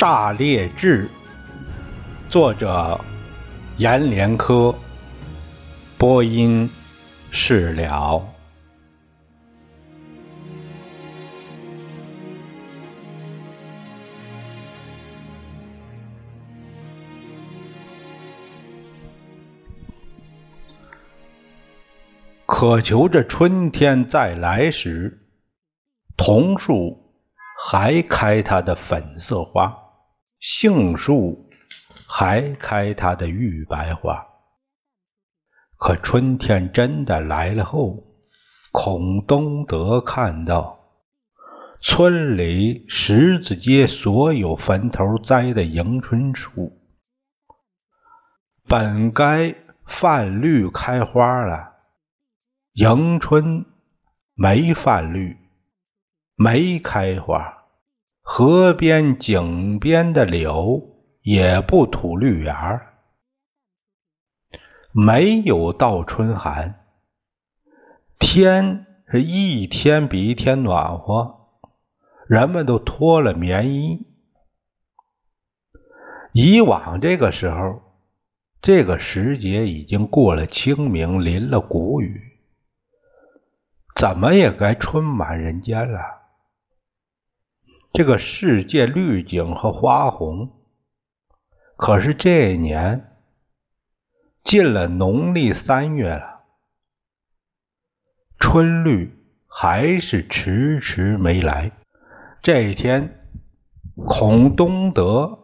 炸裂志》，作者阎连科，播音释了。渴求着春天再来时，桐树还开它的粉色花，杏树还开它的玉白花。可春天真的来了后，孔东德看到村里十字街所有坟头栽的迎春树，本该泛绿开花了。迎春没泛绿，没开花，河边井边的柳也不吐绿芽没有倒春寒，天是一天比一天暖和，人们都脱了棉衣。以往这个时候，这个时节已经过了清明，淋了谷雨。怎么也该春满人间了。这个世界绿景和花红，可是这一年进了农历三月了，春绿还是迟迟没来。这一天，孔东德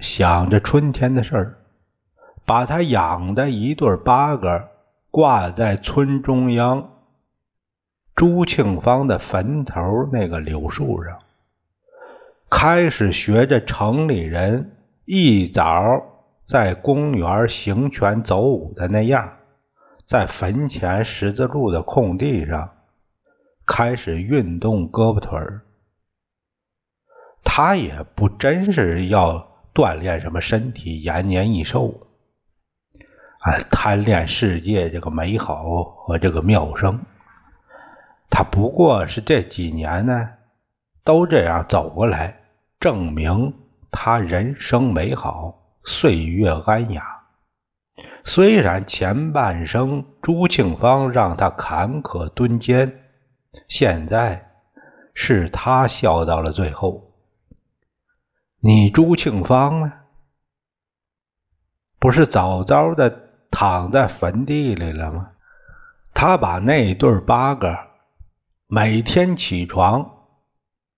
想着春天的事儿，把他养的一对八哥挂在村中央。朱庆芳的坟头那个柳树上，开始学着城里人一早在公园行拳走舞的那样，在坟前十字路的空地上开始运动胳膊腿儿。他也不真是要锻炼什么身体延年益寿，啊，贪恋世界这个美好和这个妙声。他不过是这几年呢，都这样走过来，证明他人生美好，岁月安雅。虽然前半生朱庆芳让他坎坷蹲监，现在是他笑到了最后。你朱庆芳呢？不是早早的躺在坟地里了吗？他把那对八个。每天起床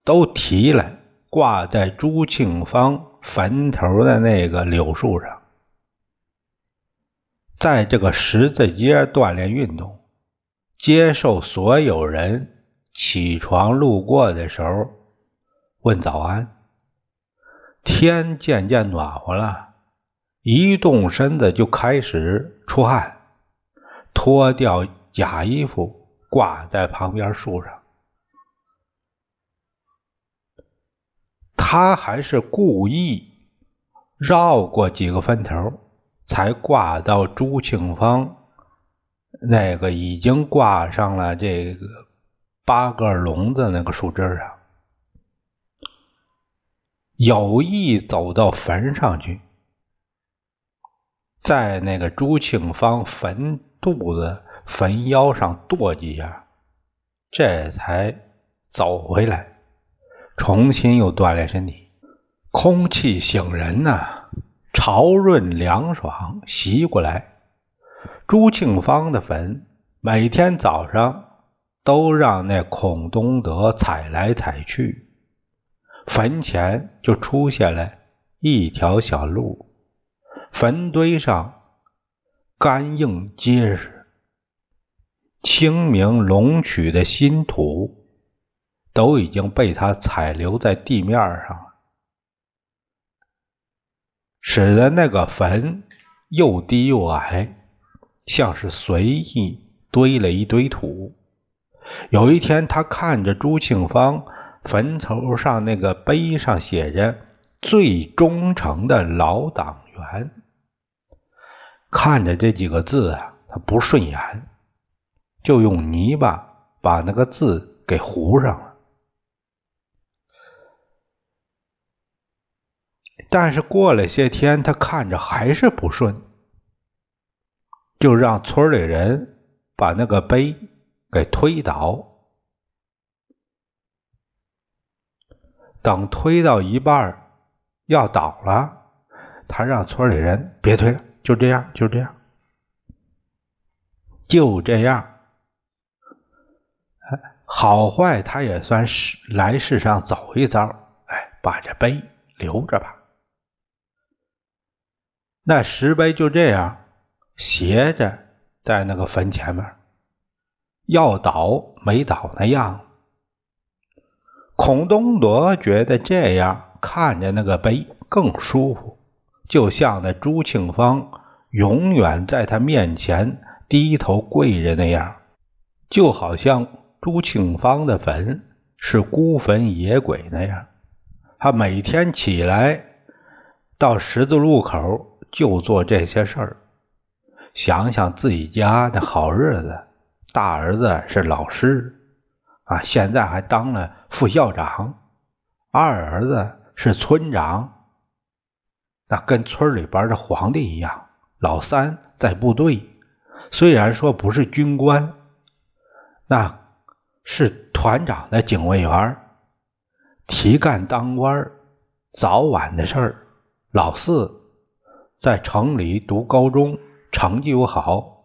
都提来挂在朱庆芳坟头的那个柳树上，在这个十字街锻炼运动，接受所有人起床路过的时候问早安。天渐渐暖和了，一动身子就开始出汗，脱掉假衣服。挂在旁边树上，他还是故意绕过几个坟头，才挂到朱庆芳那个已经挂上了这个八个笼子那个树枝上，有意走到坟上去，在那个朱庆芳坟肚子。坟腰上跺几下，这才走回来，重新又锻炼身体。空气醒人呐，潮润凉爽袭过来。朱庆芳的坟每天早上都让那孔东德踩来踩去，坟前就出现了一条小路，坟堆上干硬结实。清明隆曲的新土都已经被他踩留在地面上了，使得那个坟又低又矮，像是随意堆了一堆土。有一天，他看着朱庆芳坟头上那个碑上写着“最忠诚的老党员”，看着这几个字啊，他不顺眼。就用泥巴把那个字给糊上了。但是过了些天，他看着还是不顺，就让村里人把那个碑给推倒。等推到一半要倒了，他让村里人别推了，就这样，就这样，就这样。好坏他也算是来世上走一遭，哎，把这碑留着吧。那石碑就这样斜着在那个坟前面，要倒没倒那样。孔东德觉得这样看着那个碑更舒服，就像那朱庆芳永远在他面前低头跪着那样，就好像朱庆芳的坟是孤坟野鬼那样。他每天起来到十字路口就做这些事儿，想想自己家的好日子，大儿子是老师。啊，现在还当了副校长，二儿子是村长，那跟村里边的皇帝一样。老三在部队，虽然说不是军官，那是团长的警卫员，提干当官，早晚的事儿。老四在城里读高中，成绩又好，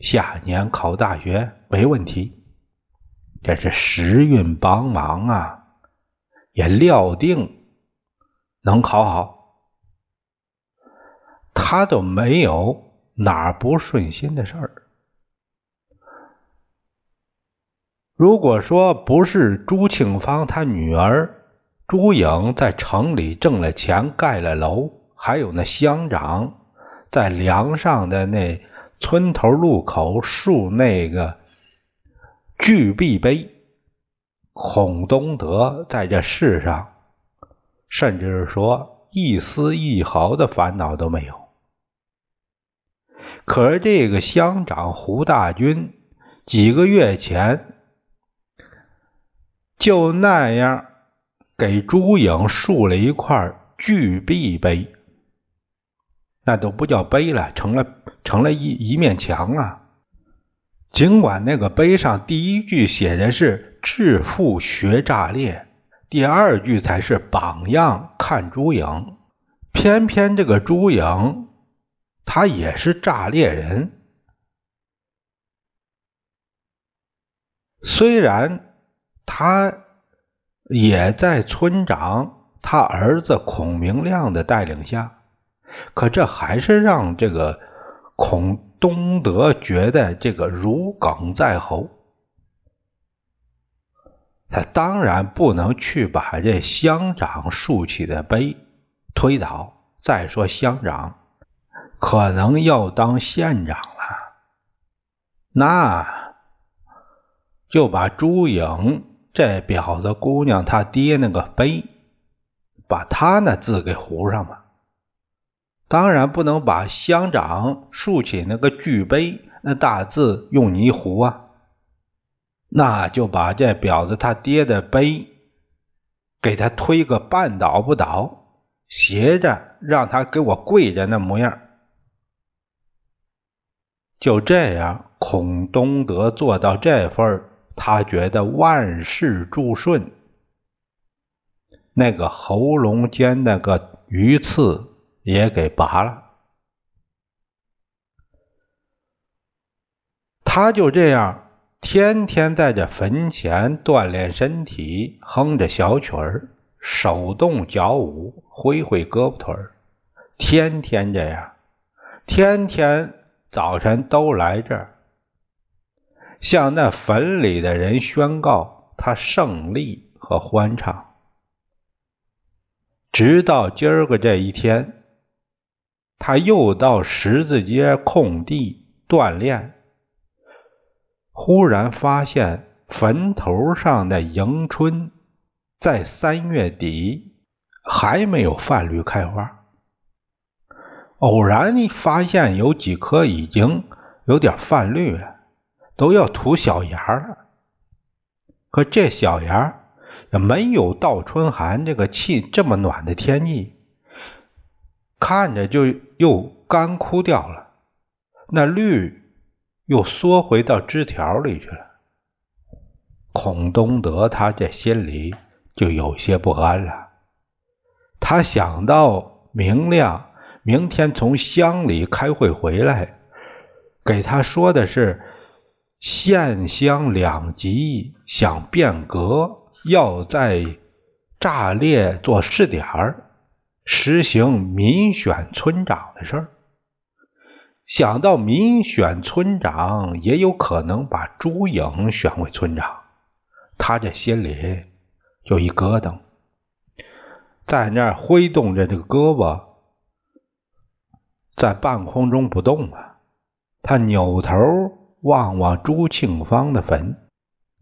下年考大学没问题。这是时运帮忙啊，也料定能考好，他都没有哪不顺心的事儿。如果说不是朱庆芳他女儿朱颖在城里挣了钱盖了楼，还有那乡长在梁上的那村头路口竖那个。巨壁碑，孔东德在这世上，甚至是说一丝一毫的烦恼都没有。可是这个乡长胡大军几个月前就那样给朱颖竖了一块巨壁碑，那都不叫碑了，成了成了一一面墙啊。尽管那个碑上第一句写的是“致富学炸裂”，第二句才是“榜样看朱颖”，偏偏这个朱颖他也是炸裂人。虽然他也在村长他儿子孔明亮的带领下，可这还是让这个孔。东德觉得这个如鲠在喉，他当然不能去把这乡长竖起的碑推倒。再说乡长可能要当县长了，那就把朱颖这婊子姑娘她爹那个碑，把他那字给糊上吧。当然不能把乡长竖起那个巨碑，那大字用泥糊啊，那就把这婊子他爹的碑给他推个半倒不倒，斜着让他给我跪着那模样。就这样，孔东德做到这份他觉得万事祝顺。那个喉咙间那个鱼刺。也给拔了，他就这样天天在这坟前锻炼身体，哼着小曲儿，手动脚舞，挥挥胳膊腿儿，天天这样，天天早晨都来这儿，向那坟里的人宣告他胜利和欢畅，直到今儿个这一天。他又到十字街空地锻炼，忽然发现坟头上的迎春在三月底还没有泛绿开花。偶然发现有几棵已经有点泛绿了，都要吐小芽了。可这小芽也没有倒春寒这个气这么暖的天气。看着就又干枯掉了，那绿又缩回到枝条里去了。孔东德他这心里就有些不安了，他想到明亮明天从乡里开会回来，给他说的是县乡两级想变革，要在炸裂做试点儿。实行民选村长的事儿，想到民选村长也有可能把朱颖选为村长，他这心里就一咯噔，在那挥动着这个胳膊，在半空中不动啊。他扭头望望朱庆芳的坟，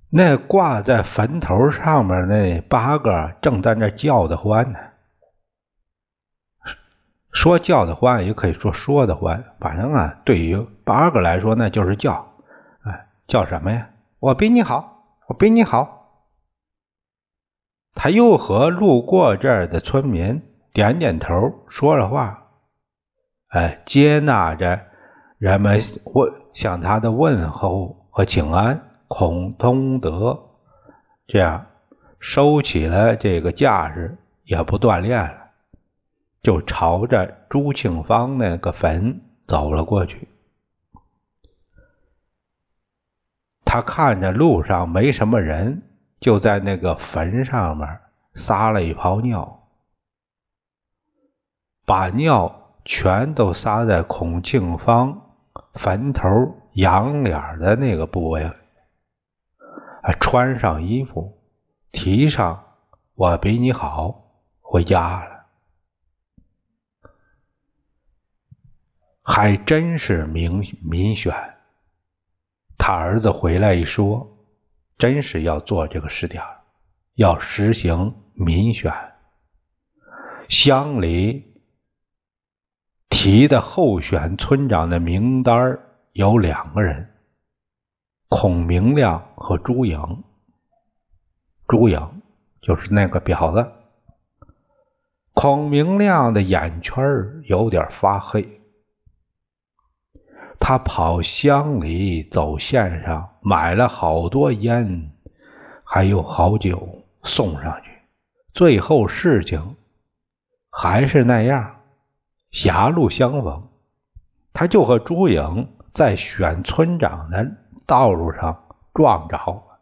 那挂在坟头上面那八个正在那叫的欢呢。说叫的欢，也可以说说的欢，反正啊，对于八个来说，那就是叫，哎，叫什么呀？我比你好，我比你好。他又和路过这儿的村民点点头，说了话，哎，接纳着人们问向他的问候和请安。孔通德这样收起了这个架势，也不锻炼了。就朝着朱庆芳那个坟走了过去。他看着路上没什么人，就在那个坟上面撒了一泡尿，把尿全都撒在孔庆芳坟头仰脸的那个部位，还穿上衣服，提上“我比你好”，回家了。还真是民民选，他儿子回来一说，真是要做这个试点，要实行民选。乡里提的候选村长的名单有两个人，孔明亮和朱颖。朱颖就是那个婊子。孔明亮的眼圈有点发黑。他跑乡里走县上，买了好多烟，还有好酒送上去。最后事情还是那样，狭路相逢，他就和朱颖在选村长的道路上撞着了，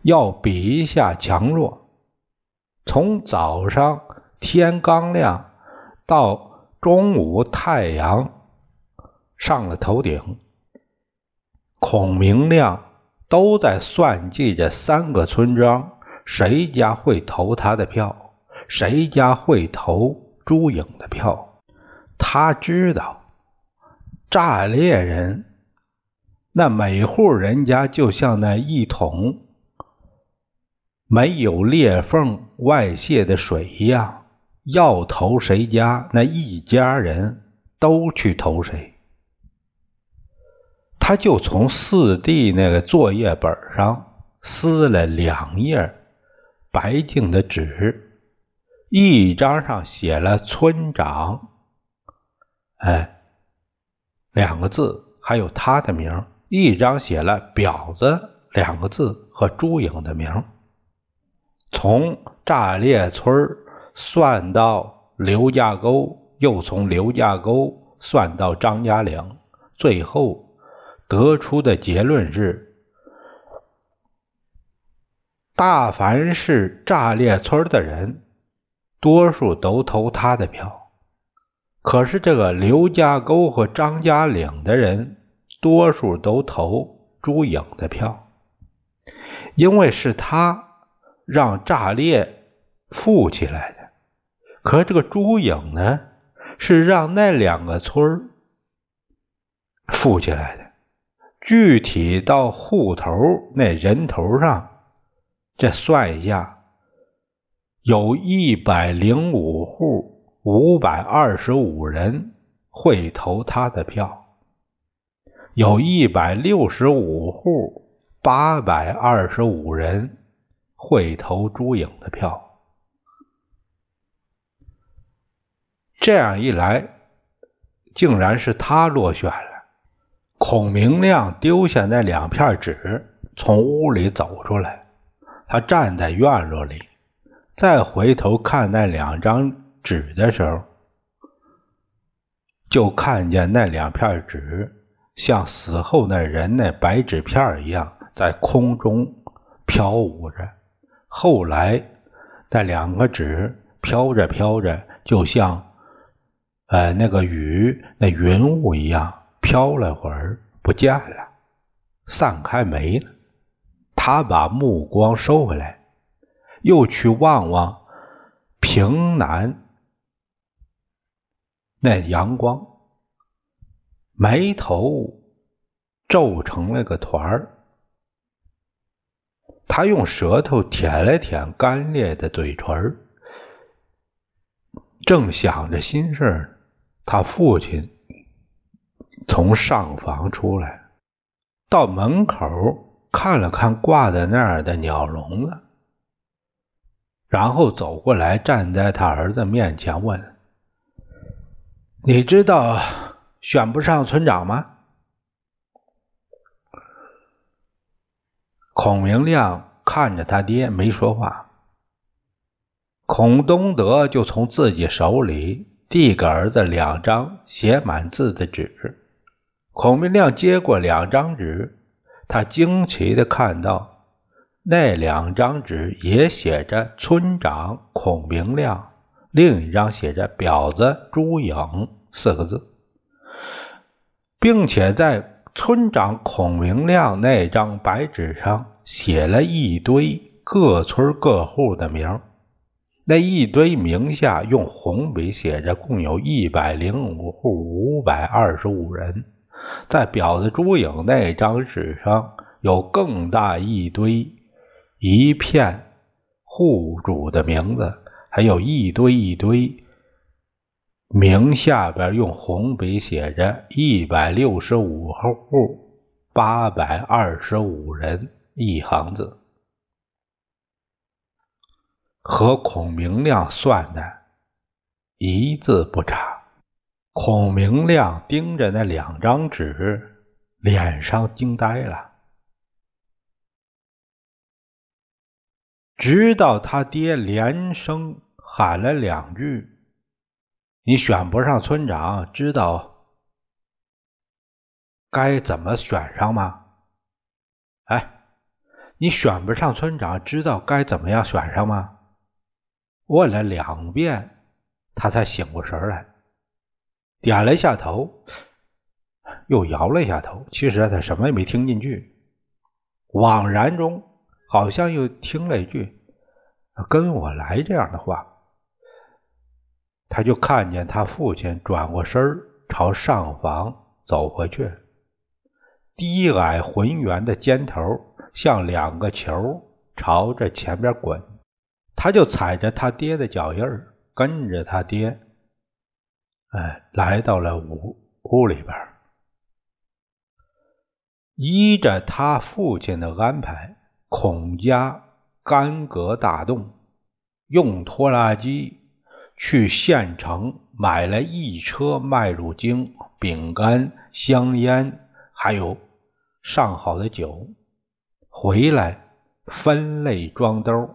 要比一下强弱。从早上天刚亮到中午太阳。上了头顶，孔明亮都在算计着三个村庄，谁家会投他的票，谁家会投朱颖的票。他知道，炸裂人那每户人家就像那一桶没有裂缝外泄的水一样，要投谁家，那一家人都去投谁。他就从四弟那个作业本上撕了两页白净的纸，一张上写了“村长”，哎，两个字，还有他的名；一张写了“婊子”两个字和朱颖的名。从炸裂村算到刘家沟，又从刘家沟算到张家岭，最后。得出的结论是：大凡是炸裂村的人，多数都投他的票；可是这个刘家沟和张家岭的人，多数都投朱颖的票，因为是他让炸裂富起来的。可这个朱颖呢，是让那两个村富起来的。具体到户头那人头上，这算一下，有一百零五户五百二十五人会投他的票，有一百六十五户八百二十五人会投朱颖的票。这样一来，竟然是他落选了。孔明亮丢下那两片纸，从屋里走出来。他站在院落里，再回头看那两张纸的时候，就看见那两片纸像死后那人那白纸片一样在空中飘舞着。后来，那两个纸飘着飘着，就像呃那个雨那云雾一样，飘了会儿不见了，散开没了。他把目光收回来，又去望望平南那阳光，眉头皱成了个团儿。他用舌头舔了舔干裂的嘴唇，正想着心事，他父亲从上房出来，到门口。看了看挂在那儿的鸟笼子，然后走过来，站在他儿子面前问：“你知道选不上村长吗？”孔明亮看着他爹，没说话。孔东德就从自己手里递给儿子两张写满字的纸，孔明亮接过两张纸。他惊奇的看到，那两张纸也写着“村长孔明亮”，另一张写着“婊子朱颖”四个字，并且在村长孔明亮那张白纸上写了一堆各村各户的名那一堆名下用红笔写着，共有一百零五户五百二十五人。在婊子朱颖那张纸上有更大一堆一片户主的名字，还有一堆一堆名下边用红笔写着一百六十五户八百二十五人一行字，和孔明亮算的一字不差。孔明亮盯着那两张纸，脸上惊呆了。直到他爹连声喊了两句：“你选不上村长，知道该怎么选上吗？”哎，你选不上村长，知道该怎么样选上吗？问了两遍，他才醒过神来。点了一下头，又摇了一下头。其实他什么也没听进去，恍然中好像又听了一句“跟我来”这样的话。他就看见他父亲转过身朝上房走回去，低矮浑圆的肩头像两个球朝着前边滚，他就踩着他爹的脚印跟着他爹。哎，来到了屋屋里边，依着他父亲的安排，孔家干戈大动，用拖拉机去县城买了一车麦乳精、饼干、香烟，还有上好的酒，回来分类装兜，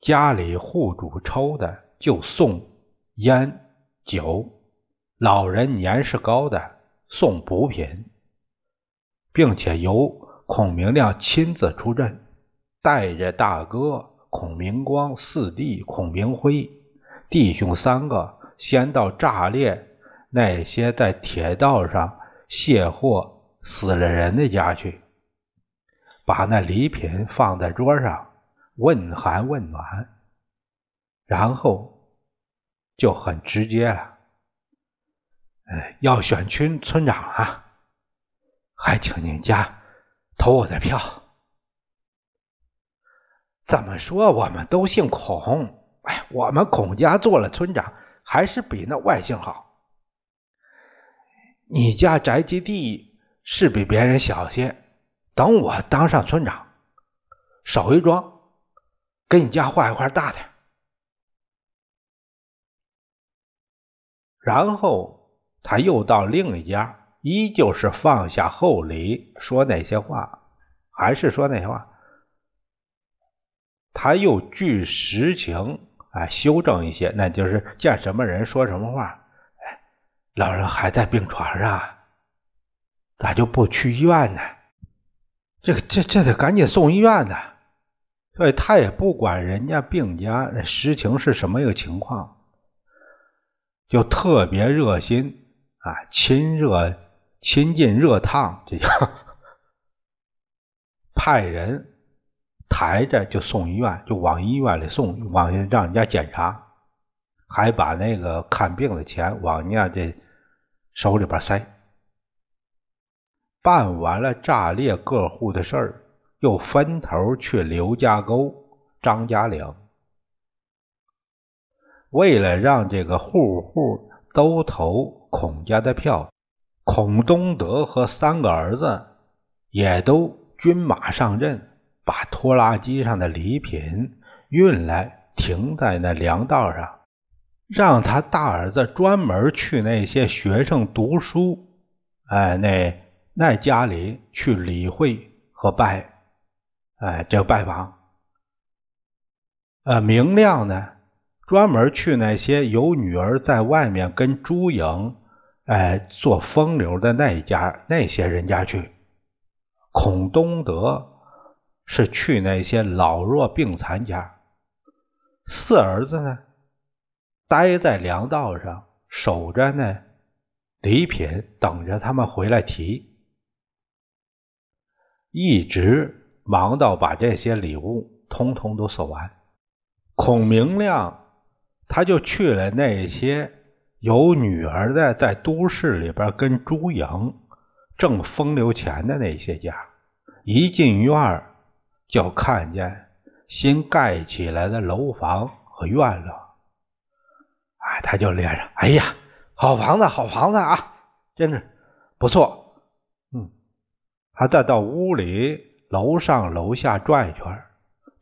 家里户主抽的就送。烟酒，老人年事高的送补品，并且由孔明亮亲自出阵，带着大哥孔明光、四弟孔明辉，弟兄三个先到炸裂那些在铁道上卸货死了人的家去，把那礼品放在桌上，问寒问暖，然后。就很直接了，哎，要选村村长啊，还请您家投我的票。怎么说，我们都姓孔，哎，我们孔家做了村长，还是比那外姓好。你家宅基地是比别人小些，等我当上村长，守一庄，给你家划一块大的。然后他又到另一家，依旧是放下厚礼，说那些话，还是说那些话。他又据实情啊修正一些，那就是见什么人说什么话。哎，老人还在病床上，咋就不去医院呢？这个这这得赶紧送医院呢。所以他也不管人家病家实情是什么一个情况，就特别热心啊，亲热亲近热烫，这叫派人。抬着就送医院，就往医院里送，往让人家检查，还把那个看病的钱往人家这手里边塞。办完了炸裂各户的事儿，又分头去刘家沟、张家岭，为了让这个户户都投孔家的票，孔东德和三个儿子也都军马上阵。把拖拉机上的礼品运来，停在那粮道上，让他大儿子专门去那些学生读书，哎，那那家里去理会和拜，哎，这拜访。呃，明亮呢，专门去那些有女儿在外面跟朱颖，哎，做风流的那一家那些人家去。孔东德。是去那些老弱病残家，四儿子呢，待在粮道上守着呢礼品，等着他们回来提，一直忙到把这些礼物通通都送完。孔明亮他就去了那些有女儿的，在都市里边跟朱颖挣风流钱的那些家，一进院。就看见新盖起来的楼房和院落，哎，他就连上，哎呀，好房子，好房子啊，真是不错。嗯，他再到屋里楼上楼下转一圈，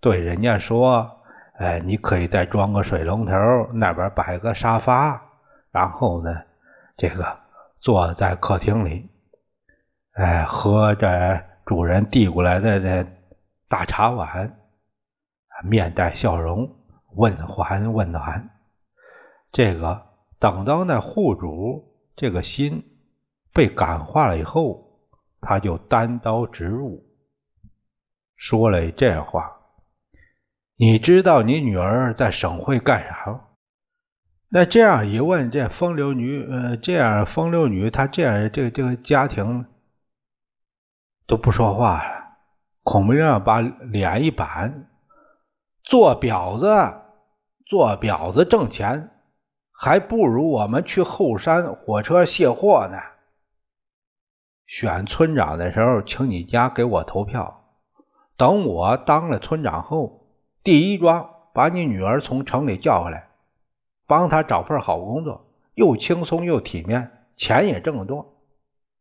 对人家说：“哎，你可以再装个水龙头，那边摆个沙发，然后呢，这个坐在客厅里，哎，喝着主人递过来的那。”大茶碗，面带笑容，问寒问暖。这个等到那户主这个心被感化了以后，他就单刀直入，说了这话：“你知道你女儿在省会干啥吗？”那这样一问，这风流女，呃，这样风流女，她这样这个这个家庭都不说话了。孔明亮把脸一板，做婊子，做婊子挣钱，还不如我们去后山火车卸货呢。选村长的时候，请你家给我投票。等我当了村长后，第一桩把你女儿从城里叫回来，帮她找份好工作，又轻松又体面，钱也挣得多。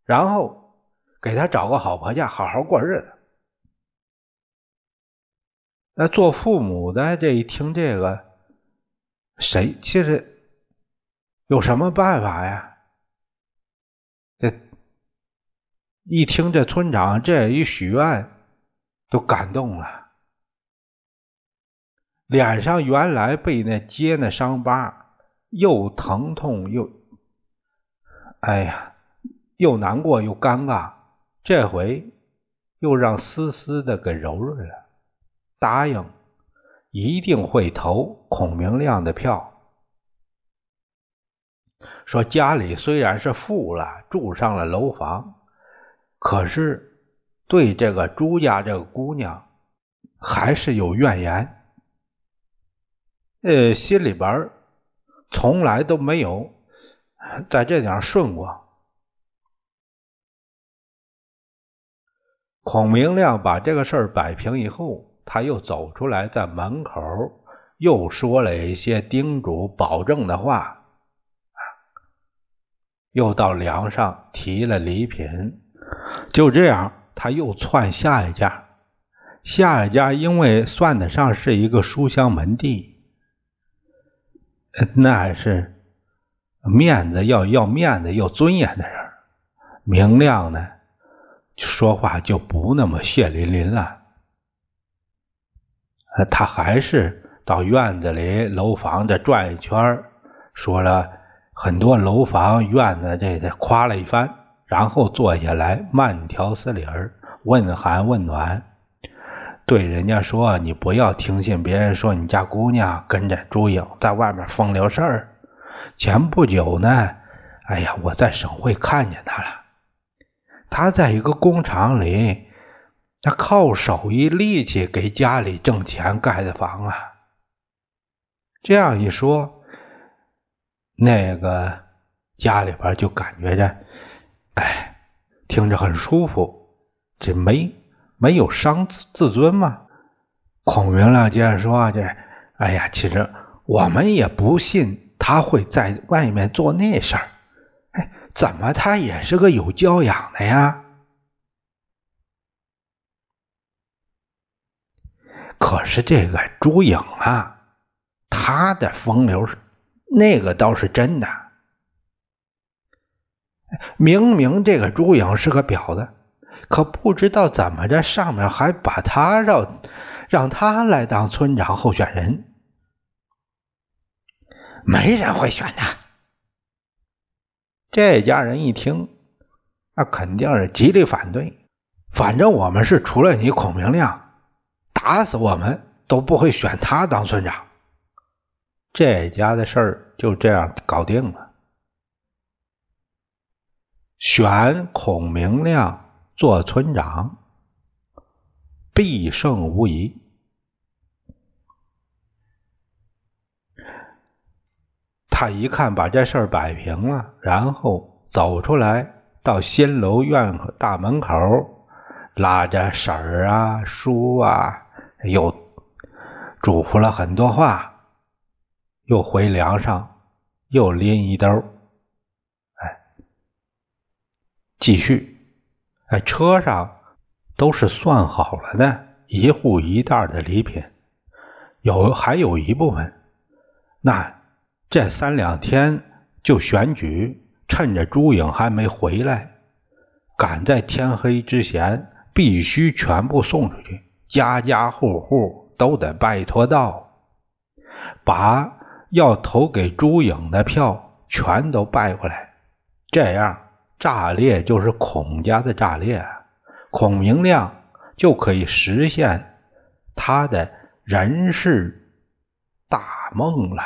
然后给她找个好婆家，好好过日子。那做父母的这一听这个，谁其实有什么办法呀？这一听这村长这一许愿，都感动了，脸上原来被那揭那伤疤，又疼痛又，哎呀，又难过又尴尬，这回又让丝丝的给柔润了。答应一定会投孔明亮的票。说家里虽然是富了，住上了楼房，可是对这个朱家这个姑娘还是有怨言。呃，心里边从来都没有在这点顺过。孔明亮把这个事儿摆平以后。他又走出来，在门口又说了一些叮嘱、保证的话，又到梁上提了礼品。就这样，他又窜下一家。下一家因为算得上是一个书香门第，那是面子要要面子要尊严的人，明亮呢，说话就不那么血淋淋了。他还是到院子里楼房这转一圈，说了很多楼房院子这这夸了一番，然后坐下来慢条斯理儿问寒问暖。对人家说：“你不要听信别人说你家姑娘跟着朱颖在外面风流事儿。前不久呢，哎呀，我在省会看见她了。她在一个工厂里，她靠手艺力气给家里挣钱盖的房啊。这样一说，那个家里边就感觉着，哎，听着很舒服，这没。”没有伤自自尊吗？孔明亮接着说：“这，哎呀，其实我们也不信他会在外面做那事儿。哎，怎么他也是个有教养的呀？可是这个朱颖啊，他的风流是那个倒是真的。明明这个朱颖是个婊子。”可不知道怎么着，上面还把他让让他来当村长候选人，没人会选他。这家人一听，那肯定是极力反对。反正我们是除了你孔明亮，打死我们都不会选他当村长。这家的事儿就这样搞定了，选孔明亮。做村长必胜无疑。他一看把这事儿摆平了，然后走出来到新楼院大门口，拉着婶儿啊、叔啊，又嘱咐了很多话，又回梁上，又拎一兜，哎，继续。在车上都是算好了的，一户一袋的礼品，有还有一部分。那这三两天就选举，趁着朱颖还没回来，赶在天黑之前必须全部送出去，家家户户都得拜托到，把要投给朱颖的票全都拜过来，这样。炸裂就是孔家的炸裂，孔明亮就可以实现他的人世大梦了。